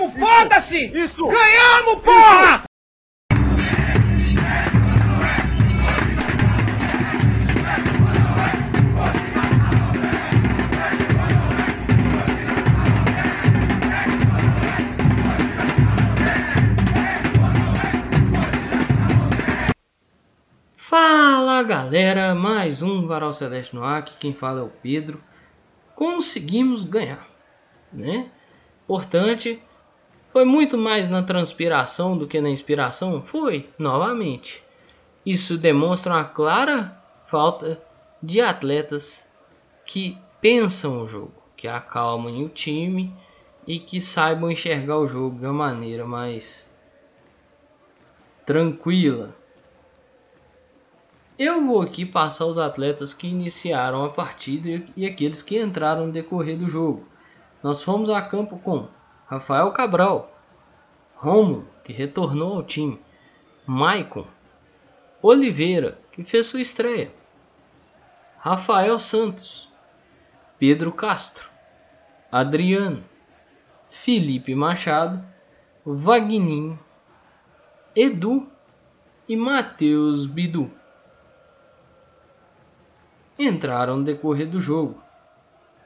Ganhamos, foda-se! Isso! Ganhamos, porra! Fala galera, mais um Varal Celeste no ar, aqui quem fala é o Pedro. Conseguimos ganhar, né? Importante, foi muito mais na transpiração do que na inspiração? Foi, novamente. Isso demonstra uma clara falta de atletas que pensam o jogo, que acalmem o time e que saibam enxergar o jogo de uma maneira mais tranquila. Eu vou aqui passar os atletas que iniciaram a partida e aqueles que entraram no decorrer do jogo. Nós fomos a campo com Rafael Cabral, Romulo, que retornou ao time, Maicon, Oliveira, que fez sua estreia, Rafael Santos, Pedro Castro, Adriano, Felipe Machado, Vagninho, Edu e Matheus Bidu entraram no decorrer do jogo.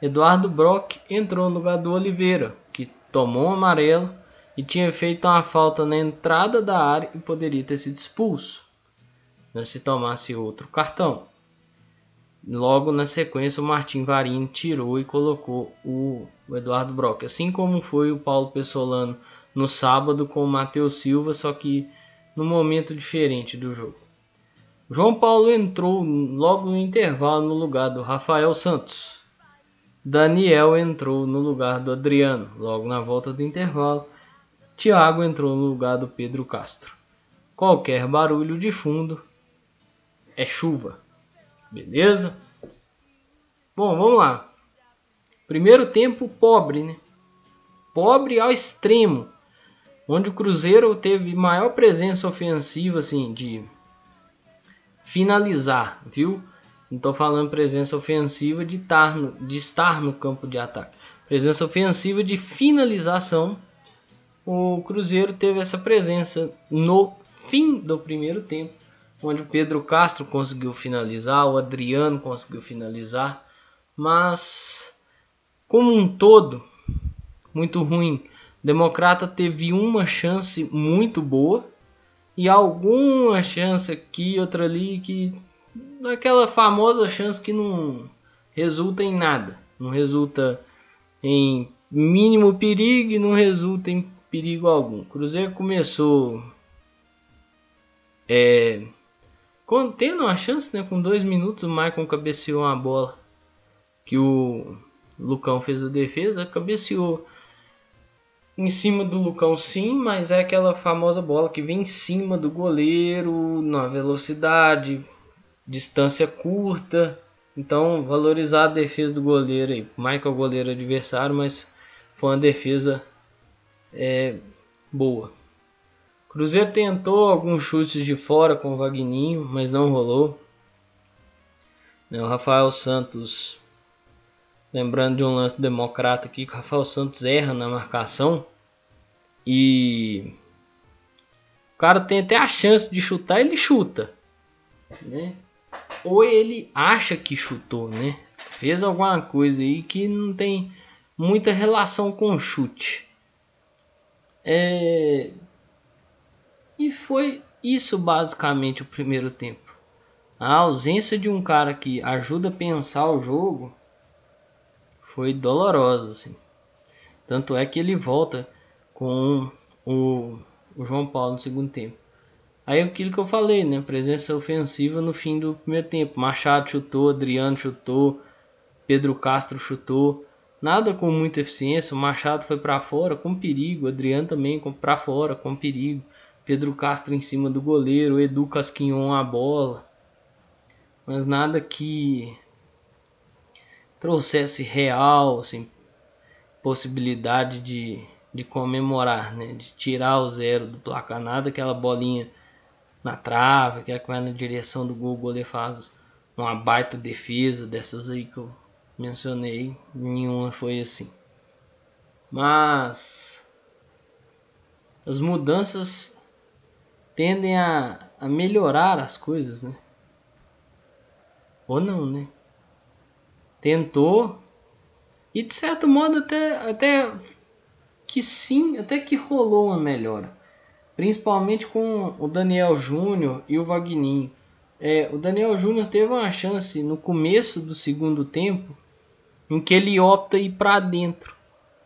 Eduardo Brock entrou no lugar do Oliveira, tomou um amarelo e tinha feito uma falta na entrada da área e poderia ter sido expulso né, se tomasse outro cartão. Logo na sequência, o Martim Varini tirou e colocou o Eduardo Brock, assim como foi o Paulo Pessolano no sábado com o Matheus Silva, só que no momento diferente do jogo. João Paulo entrou logo no intervalo no lugar do Rafael Santos. Daniel entrou no lugar do Adriano, logo na volta do intervalo. Thiago entrou no lugar do Pedro Castro. Qualquer barulho de fundo é chuva. Beleza? Bom, vamos lá. Primeiro tempo pobre, né? Pobre ao extremo, onde o Cruzeiro teve maior presença ofensiva assim de finalizar, viu? Não estou falando presença ofensiva de estar, no, de estar no campo de ataque. Presença ofensiva de finalização. O Cruzeiro teve essa presença no fim do primeiro tempo, onde o Pedro Castro conseguiu finalizar, o Adriano conseguiu finalizar, mas como um todo, muito ruim. Democrata teve uma chance muito boa e alguma chance aqui, outra ali, que aquela famosa chance que não resulta em nada, não resulta em mínimo perigo e não resulta em perigo algum. Cruzeiro começou é, tendo uma chance, né, com dois minutos o Maicon cabeceou uma bola que o Lucão fez a defesa, cabeceou em cima do Lucão sim, mas é aquela famosa bola que vem em cima do goleiro, na velocidade, distância curta. Então valorizar a defesa do goleiro aí. Michael goleiro adversário, mas foi uma defesa é, boa. Cruzeiro tentou alguns chutes de fora com o Vagninho, mas não rolou. Né, o Rafael Santos Lembrando de um lance democrata aqui que o Rafael Santos erra na marcação. E o cara tem até a chance de chutar, ele chuta. Né? Ou ele acha que chutou, né? Fez alguma coisa aí que não tem muita relação com o chute. É... E foi isso basicamente o primeiro tempo. A ausência de um cara que ajuda a pensar o jogo foi dolorosa, assim. Tanto é que ele volta com o, o João Paulo no segundo tempo. Aí aquilo que eu falei, né? Presença ofensiva no fim do primeiro tempo. Machado chutou, Adriano chutou, Pedro Castro chutou. Nada com muita eficiência. O Machado foi para fora com perigo. Adriano também para fora com perigo. Pedro Castro em cima do goleiro. Edu Casquinhon a bola. Mas nada que trouxesse real assim, possibilidade de, de comemorar, né? de tirar o zero do placar. Nada aquela bolinha na trave, que é que vai na direção do gol, o goleiro faz uma baita defesa dessas aí que eu mencionei, nenhuma foi assim. Mas as mudanças tendem a, a melhorar as coisas, né? Ou não, né? Tentou e de certo modo até, até que sim, até que rolou uma melhora. Principalmente com o Daniel Júnior e o Vagninho. É, o Daniel Júnior teve uma chance no começo do segundo tempo em que ele opta ir para dentro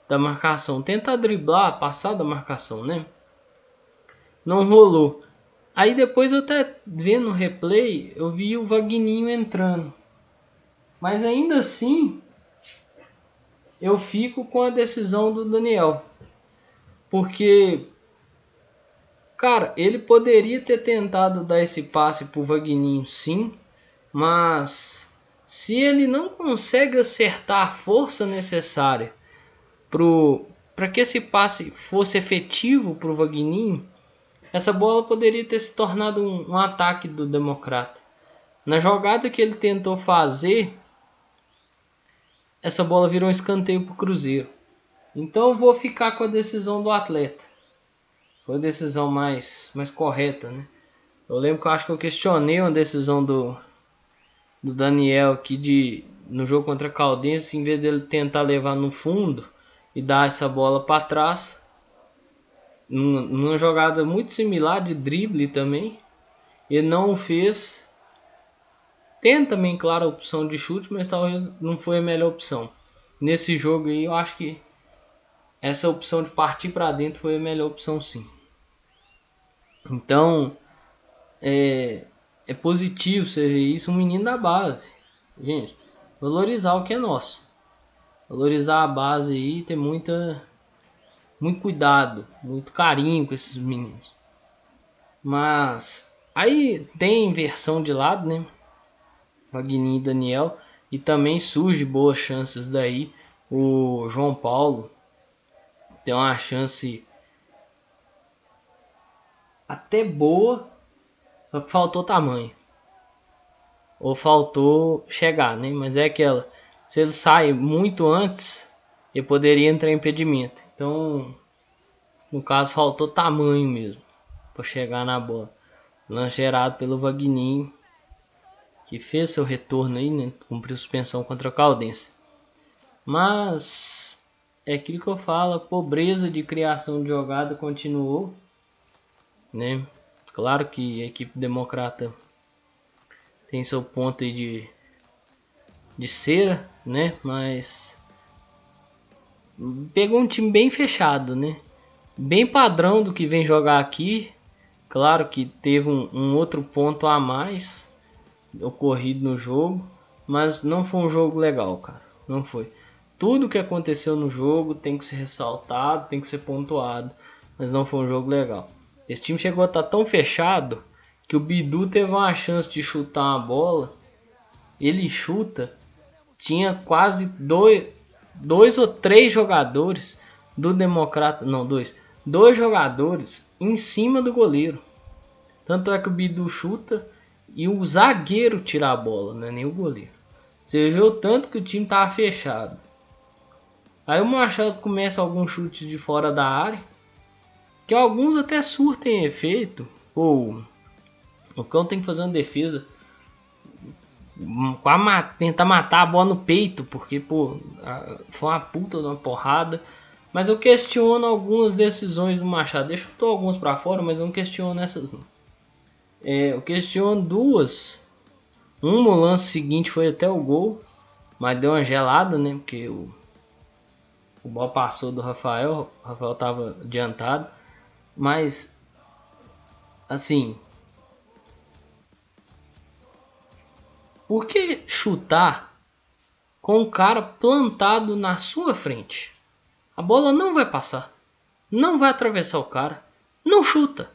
da marcação, tenta driblar, passar da marcação, né? Não rolou. Aí depois eu até vendo o replay, eu vi o Vagninho entrando. Mas ainda assim, eu fico com a decisão do Daniel. Porque cara, ele poderia ter tentado dar esse passe pro Vagninho, sim, mas se ele não consegue acertar a força necessária para que esse passe fosse efetivo para o Vagninho, essa bola poderia ter se tornado um, um ataque do Democrata. Na jogada que ele tentou fazer, essa bola virou um escanteio para o Cruzeiro. Então eu vou ficar com a decisão do atleta. Foi a decisão mais, mais correta, né? Eu lembro que eu acho que eu questionei uma decisão do, do Daniel aqui de no jogo contra a Caldense, em vez dele tentar levar no fundo e dar essa bola para trás, numa, jogada muito similar de drible também, ele não fez. Tem também, claro, a opção de chute, mas talvez não foi a melhor opção. Nesse jogo aí, eu acho que essa opção de partir para dentro foi a melhor opção sim. Então, é, é positivo você ver isso, um menino da base. Gente, valorizar o que é nosso. Valorizar a base aí, ter muita muito cuidado, muito carinho com esses meninos. Mas aí tem inversão de lado, né? Wagner e Daniel e também surge boas chances daí. O João Paulo tem uma chance até boa só que faltou tamanho. Ou faltou chegar, né? Mas é aquela. Se ele sai muito antes, ele poderia entrar em impedimento. Então, no caso, faltou tamanho mesmo. para chegar na bola. Lance gerado pelo Vagninho. Que fez seu retorno aí, né? Cumpriu suspensão contra o Caldense. Mas é aquilo que eu falo, a pobreza de criação de jogada continuou, né? Claro que a equipe democrata tem seu ponto de, de cera, né? Mas pegou um time bem fechado, né? Bem padrão do que vem jogar aqui. Claro que teve um, um outro ponto a mais ocorrido no jogo, mas não foi um jogo legal, cara. Não foi. Tudo que aconteceu no jogo tem que ser ressaltado, tem que ser pontuado, mas não foi um jogo legal. Esse time chegou a estar tá tão fechado que o Bidu teve uma chance de chutar uma bola. Ele chuta. Tinha quase dois, dois ou três jogadores do Democrata. Não, dois. Dois jogadores em cima do goleiro. Tanto é que o Bidu chuta e o zagueiro tira a bola, não é nem o goleiro. Você vê o tanto que o time estava fechado. Aí o Machado começa alguns chutes de fora da área que alguns até surtem efeito, ou o cão tem que fazer uma defesa a tentar matar a bola no peito, porque pô, foi uma puta de uma porrada. Mas eu questiono algumas decisões do Machado. Eu alguns para fora, mas não questiono essas não. É, eu questiono duas. Um no lance seguinte foi até o gol, mas deu uma gelada, né? Porque o, o bola passou do Rafael, o Rafael tava adiantado. Mas, assim, por que chutar com o cara plantado na sua frente? A bola não vai passar, não vai atravessar o cara. Não chuta.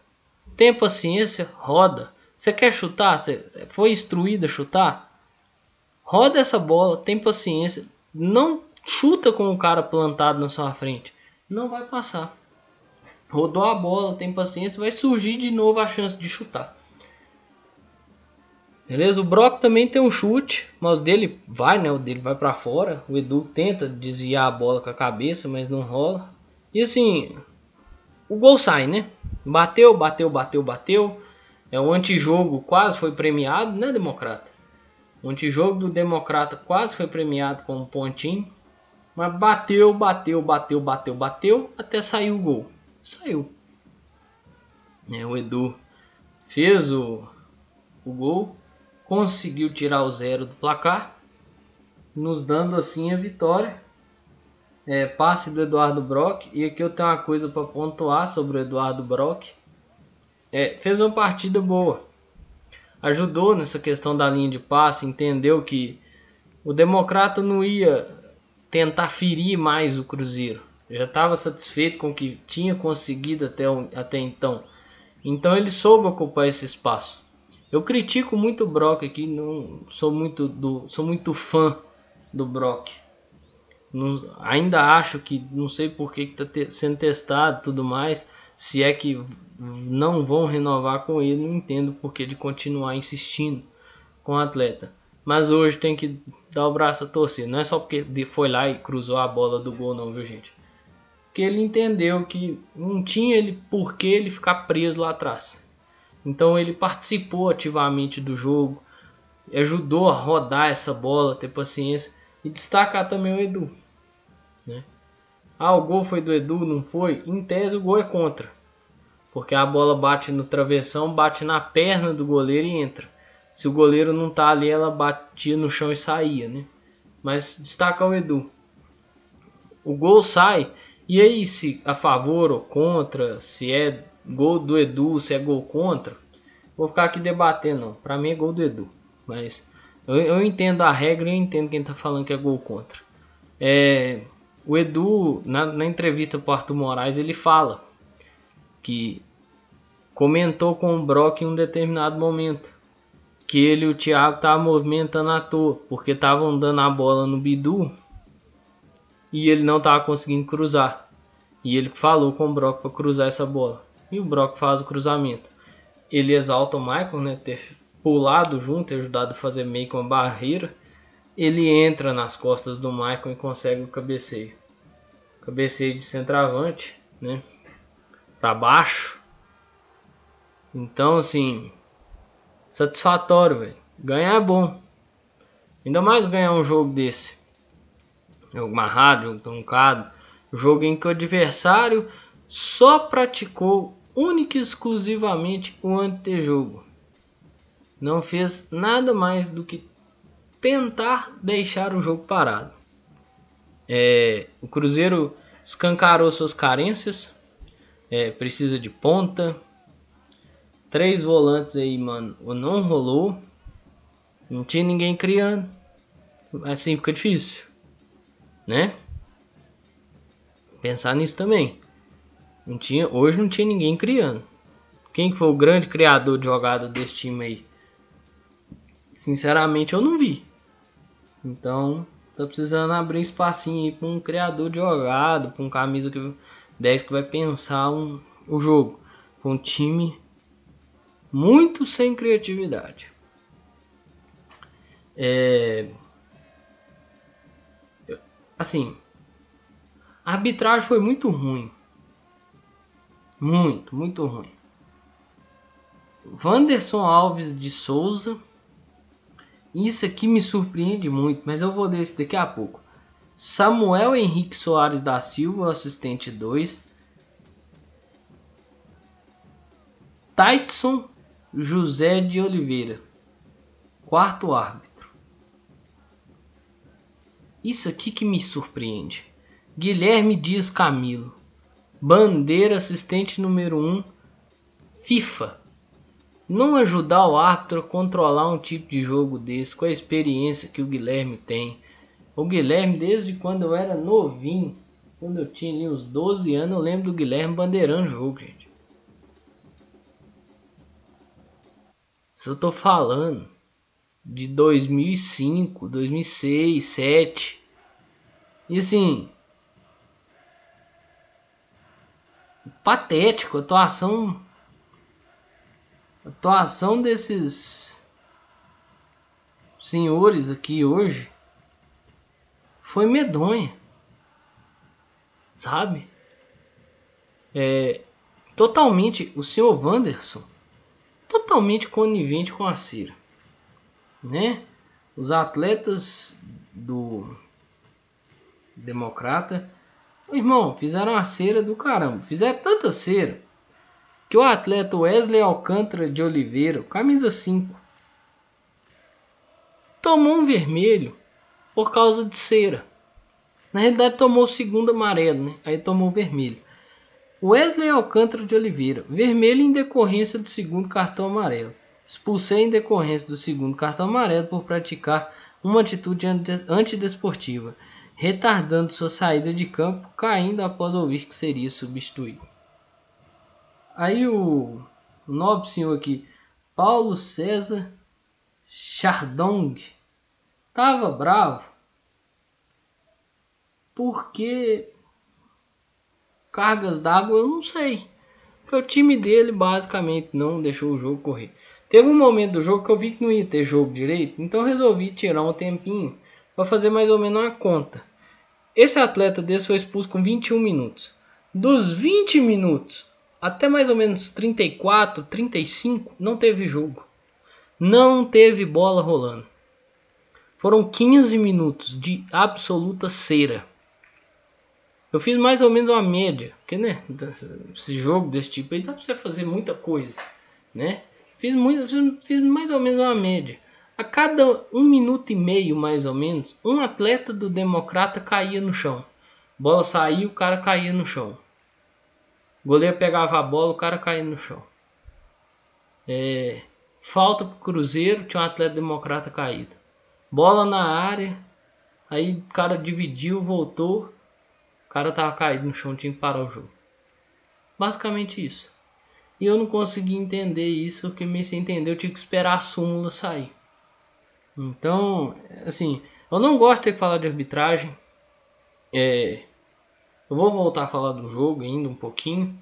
Tenha paciência, roda. Você quer chutar? Você foi instruído a chutar? Roda essa bola, tem paciência. Não chuta com o cara plantado na sua frente. Não vai passar. Rodou a bola, tem paciência, vai surgir de novo a chance de chutar. Beleza? O Brock também tem um chute, mas o dele vai, né? O dele vai para fora. O Edu tenta desviar a bola com a cabeça, mas não rola. E assim, o gol sai, né? Bateu, bateu, bateu, bateu. É o antijogo quase foi premiado, né, Democrata? O antijogo do Democrata quase foi premiado com um pontinho. Mas bateu, bateu, bateu, bateu, bateu, até sair o gol. Saiu. É, o Edu fez o, o gol, conseguiu tirar o zero do placar, nos dando assim a vitória. É, passe do Eduardo Brock. E aqui eu tenho uma coisa para pontuar sobre o Eduardo Brock. É, fez uma partida boa. Ajudou nessa questão da linha de passe, entendeu que o Democrata não ia tentar ferir mais o Cruzeiro. Já estava satisfeito com o que tinha conseguido até, até então. Então ele soube ocupar esse espaço. Eu critico muito o Brock aqui, não sou muito do, sou muito fã do Brock. Não, ainda acho que não sei por que está sendo testado tudo mais. Se é que não vão renovar com ele, não entendo por que de continuar insistindo com o atleta. Mas hoje tem que dar o braço a torcer. Não é só porque foi lá e cruzou a bola do gol, não, viu, gente? Porque ele entendeu que não tinha ele por que ele ficar preso lá atrás. Então ele participou ativamente do jogo, ajudou a rodar essa bola, ter paciência e destacar também o Edu. Né? Ah, o gol foi do Edu, não foi? Em tese o gol é contra. Porque a bola bate no travessão, bate na perna do goleiro e entra. Se o goleiro não tá ali, ela batia no chão e saía, né? Mas destaca o Edu. O gol sai, e aí se a favor ou contra, se é gol do Edu, se é gol contra, vou ficar aqui debatendo, não. Pra mim é gol do Edu, mas eu, eu entendo a regra e entendo quem tá falando que é gol contra. É, o Edu, na, na entrevista pro Arthur Moraes, ele fala que comentou com o Brock em um determinado momento que ele e o Thiago estavam movimentando à toa, porque estavam dando a bola no Bidu e ele não estava conseguindo cruzar. E ele falou com o Brock para cruzar essa bola. E o Brock faz o cruzamento. Ele exalta o Michael, né, ter pulado junto, ter ajudado a fazer meio que uma barreira. Ele entra nas costas do Michael e consegue o cabeceio. Cabeceio de centroavante, né? Para baixo. Então, assim, satisfatório, velho. Ganhar é bom. Ainda mais ganhar um jogo desse. Jogo marrado, jogo truncado. Jogo em que o adversário só praticou única e exclusivamente o antejogo. Não fez nada mais do que tentar deixar o jogo parado. É, o Cruzeiro escancarou suas carências. É, precisa de ponta, Três volantes aí, mano. Não rolou. Não tinha ninguém criando. Assim fica difícil. Né? Pensar nisso também. Não tinha, hoje não tinha ninguém criando. Quem foi o grande criador de jogada desse time aí? Sinceramente eu não vi. Então, tá precisando abrir espacinho aí para um criador de jogada, para um camisa que 10 que vai pensar um, o jogo. Com um time muito sem criatividade. É... Assim, a arbitragem foi muito ruim. Muito, muito ruim. Wanderson Alves de Souza. Isso aqui me surpreende muito, mas eu vou ler isso daqui a pouco. Samuel Henrique Soares da Silva, assistente 2. Tyson José de Oliveira, quarto árbitro. Isso aqui que me surpreende. Guilherme Dias Camilo, bandeira assistente número 1, um, FIFA. Não ajudar o árbitro a controlar um tipo de jogo desse, com a experiência que o Guilherme tem. O Guilherme, desde quando eu era novinho, quando eu tinha ali uns 12 anos, eu lembro do Guilherme bandeirando jogo, gente. Se eu tô falando de 2005, 2006, 2007. E assim, patético, a atuação atuação desses senhores aqui hoje foi medonha. Sabe? É, totalmente o senhor Wanderson totalmente conivente com a cera, né? Os atletas do Democrata, irmão, fizeram a cera do caramba, fizeram tanta cera que o atleta Wesley Alcântara de Oliveira, camisa 5, tomou um vermelho por causa de cera. Na realidade tomou o segundo amarelo, né? Aí tomou o vermelho. Wesley Alcântara de Oliveira, vermelho em decorrência do segundo cartão amarelo. Expulsei em decorrência do segundo cartão amarelo por praticar uma atitude antidesportiva, retardando sua saída de campo, caindo após ouvir que seria substituído. Aí o, nobre senhor aqui, Paulo César Chardong, estava bravo porque cargas d'água eu não sei. Porque o time dele basicamente não deixou o jogo correr. Teve um momento do jogo que eu vi que não ia ter jogo direito, então resolvi tirar um tempinho para fazer mais ou menos uma conta. Esse atleta desse foi expulso com 21 minutos. Dos 20 minutos até mais ou menos 34, 35, não teve jogo. Não teve bola rolando. Foram 15 minutos de absoluta cera. Eu fiz mais ou menos uma média, porque né, esse jogo desse tipo aí dá pra você fazer muita coisa, né? Fiz, muito, fiz, fiz mais ou menos uma média. A cada um minuto e meio, mais ou menos, um atleta do Democrata caía no chão. Bola saía, o cara caía no chão. O goleiro pegava a bola, o cara caía no chão. É, falta pro Cruzeiro, tinha um atleta democrata caído. Bola na área, aí o cara dividiu, voltou, cara tava caído no chão, tinha que parar o jogo. Basicamente isso. E eu não consegui entender isso, porque me se entender eu tive que esperar a súmula sair. Então, assim, eu não gosto de ter que falar de arbitragem. É, eu vou voltar a falar do jogo ainda um pouquinho.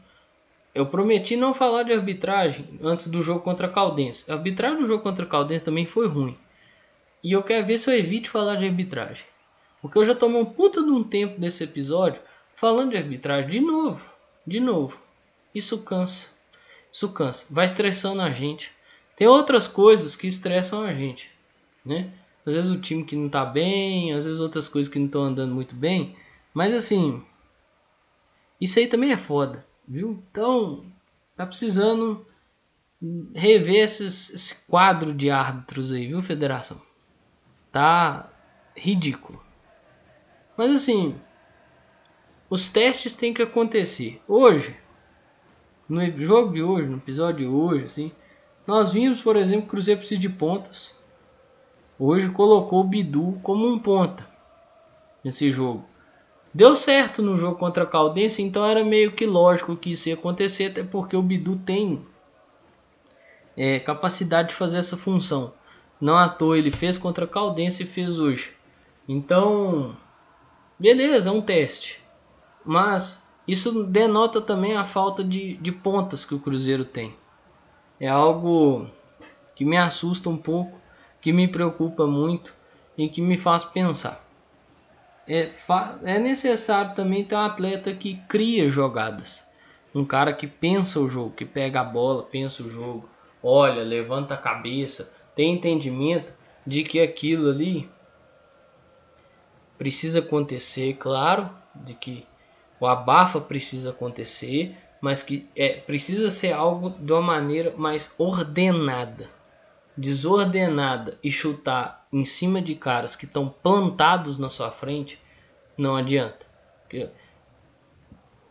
Eu prometi não falar de arbitragem antes do jogo contra a Caldense. A arbitragem do jogo contra a Caldense também foi ruim. E eu quero ver se eu evite falar de arbitragem. Porque eu já tomei um puta de um tempo desse episódio falando de arbitragem de novo, de novo. Isso cansa. Isso cansa. Vai estressando a gente. Tem outras coisas que estressam a gente, né? Às vezes o time que não tá bem, às vezes outras coisas que não estão andando muito bem. Mas assim, isso aí também é foda, viu? Então, tá precisando rever esses, esse quadro de árbitros aí, viu, federação? Tá ridículo. Mas assim, os testes têm que acontecer. Hoje, no jogo de hoje, no episódio de hoje, assim, nós vimos, por exemplo, que o Cruzeiro precisa de pontas. Hoje colocou o Bidu como um ponta nesse jogo. Deu certo no jogo contra a Caldense, então era meio que lógico que isso ia acontecer, até porque o Bidu tem é, capacidade de fazer essa função. Não à toa ele fez contra a Caldense e fez hoje. Então, beleza, é um teste. Mas isso denota também a falta de, de pontas que o Cruzeiro tem. É algo que me assusta um pouco, que me preocupa muito e que me faz pensar. É, é necessário também ter um atleta que cria jogadas. Um cara que pensa o jogo, que pega a bola, pensa o jogo, olha, levanta a cabeça, tem entendimento de que aquilo ali precisa acontecer, claro, de que o abafa precisa acontecer, mas que é, precisa ser algo de uma maneira mais ordenada. Desordenada e chutar em cima de caras que estão plantados na sua frente, não adianta.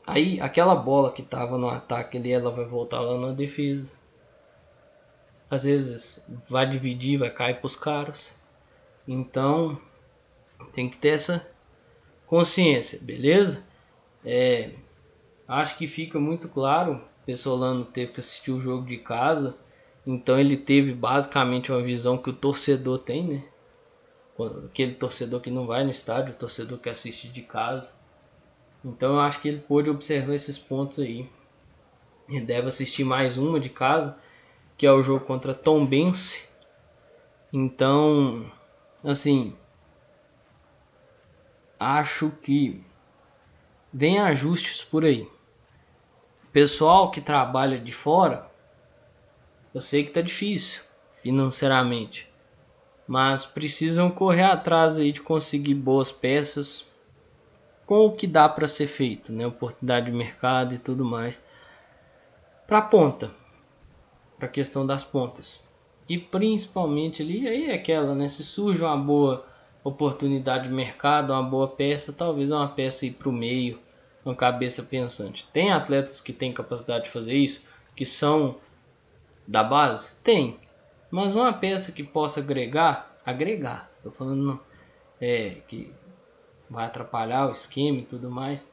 Aí aquela bola que estava no ataque ali, ela vai voltar lá na defesa. Às vezes vai dividir, vai cair para os caras. Então tem que ter essa consciência, beleza? É, acho que fica muito claro. Pessolano teve que assistir o jogo de casa, então ele teve basicamente uma visão que o torcedor tem, né? Aquele torcedor que não vai no estádio, o torcedor que assiste de casa. Então eu acho que ele pôde observar esses pontos aí. Ele deve assistir mais uma de casa, que é o jogo contra Tom Bense. Então, assim, acho que Vem ajustes por aí. pessoal que trabalha de fora, eu sei que tá difícil financeiramente, mas precisam correr atrás aí de conseguir boas peças com o que dá para ser feito, né? Oportunidade de mercado e tudo mais para ponta, para a questão das pontas e principalmente ali aí é aquela, né? Se surge uma boa oportunidade de mercado, uma boa peça, talvez uma peça ir para o meio, uma cabeça pensante. Tem atletas que têm capacidade de fazer isso, que são da base? Tem. Mas uma peça que possa agregar, agregar, tô falando é, que vai atrapalhar o esquema e tudo mais.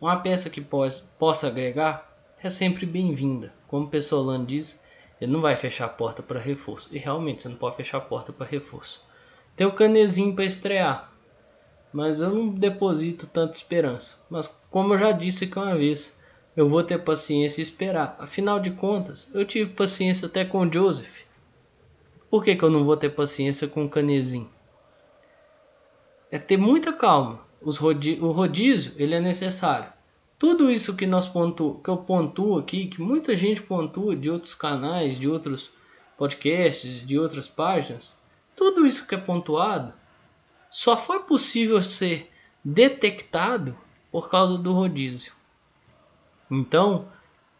Uma peça que pos, possa agregar é sempre bem-vinda. Como o Pessolano diz, ele não vai fechar a porta para reforço. E realmente você não pode fechar a porta para reforço. Tem o Canezinho para estrear. Mas eu não deposito tanta esperança. Mas como eu já disse aqui uma vez, eu vou ter paciência e esperar. Afinal de contas, eu tive paciência até com o Joseph. Por que, que eu não vou ter paciência com o Canezinho? É ter muita calma. Rodi o rodízio ele é necessário. Tudo isso que nós que eu pontuo aqui, que muita gente pontua de outros canais, de outros podcasts, de outras páginas, tudo isso que é pontuado só foi possível ser detectado por causa do rodízio. Então,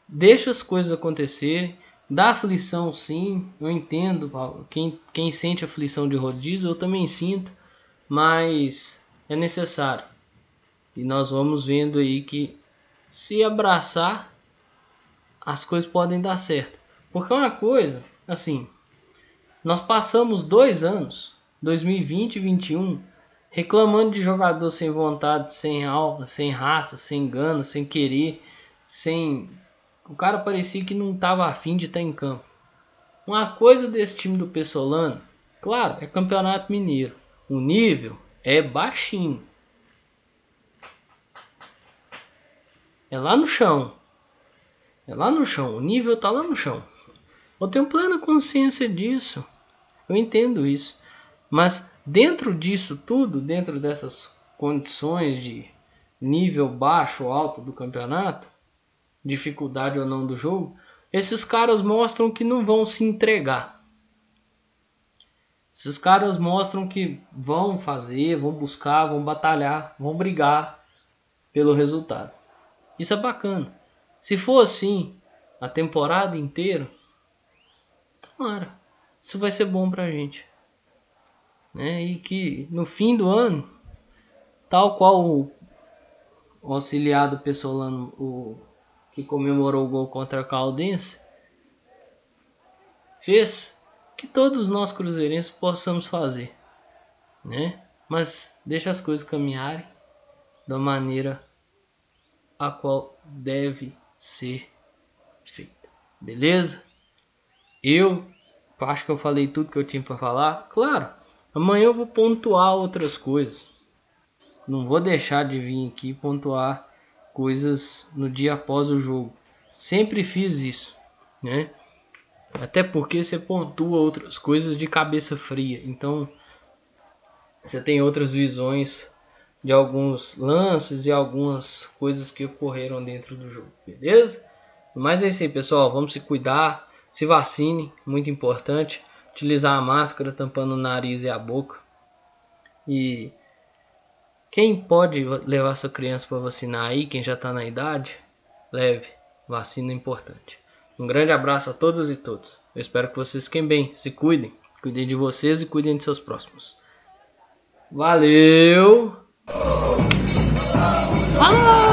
deixa as coisas acontecerem. Dá aflição sim, eu entendo. Quem, quem sente aflição de rodízio, eu também sinto, mas é necessário. E nós vamos vendo aí que se abraçar, as coisas podem dar certo. Porque é uma coisa, assim, nós passamos dois anos, 2020 e 2021, reclamando de jogador sem vontade, sem alma, sem raça, sem gana, sem querer, sem. O cara parecia que não estava afim de estar em campo. Uma coisa desse time do Pessolano, claro, é campeonato mineiro. O nível é baixinho. É lá no chão. É lá no chão. O nível tá lá no chão. Eu tenho plena consciência disso. Eu entendo isso. Mas dentro disso tudo, dentro dessas condições de nível baixo ou alto do campeonato, dificuldade ou não do jogo, esses caras mostram que não vão se entregar. Esses caras mostram que vão fazer, vão buscar, vão batalhar, vão brigar pelo resultado. Isso é bacana. Se for assim a temporada inteira, tomara. Isso vai ser bom pra gente. Né? E que no fim do ano, tal qual o, o auxiliado Pessolano, o que comemorou o gol contra a Caldense, fez que todos nós cruzeirenses possamos fazer, né? Mas deixa as coisas caminharem da maneira a qual deve ser feita. Beleza? Eu acho que eu falei tudo que eu tinha para falar. Claro, amanhã eu vou pontuar outras coisas. Não vou deixar de vir aqui pontuar coisas no dia após o jogo. Sempre fiz isso, né? Até porque você pontua outras coisas de cabeça fria. Então você tem outras visões de alguns lances e algumas coisas que ocorreram dentro do jogo, beleza? Mas é isso aí, pessoal. Vamos se cuidar, se vacine, muito importante. Utilizar a máscara tampando o nariz e a boca. E quem pode levar sua criança para vacinar aí, quem já está na idade, leve. Vacina é importante. Um grande abraço a todas e todos. Eu espero que vocês fiquem bem, se cuidem. Cuidem de vocês e cuidem de seus próximos. Valeu! Ah!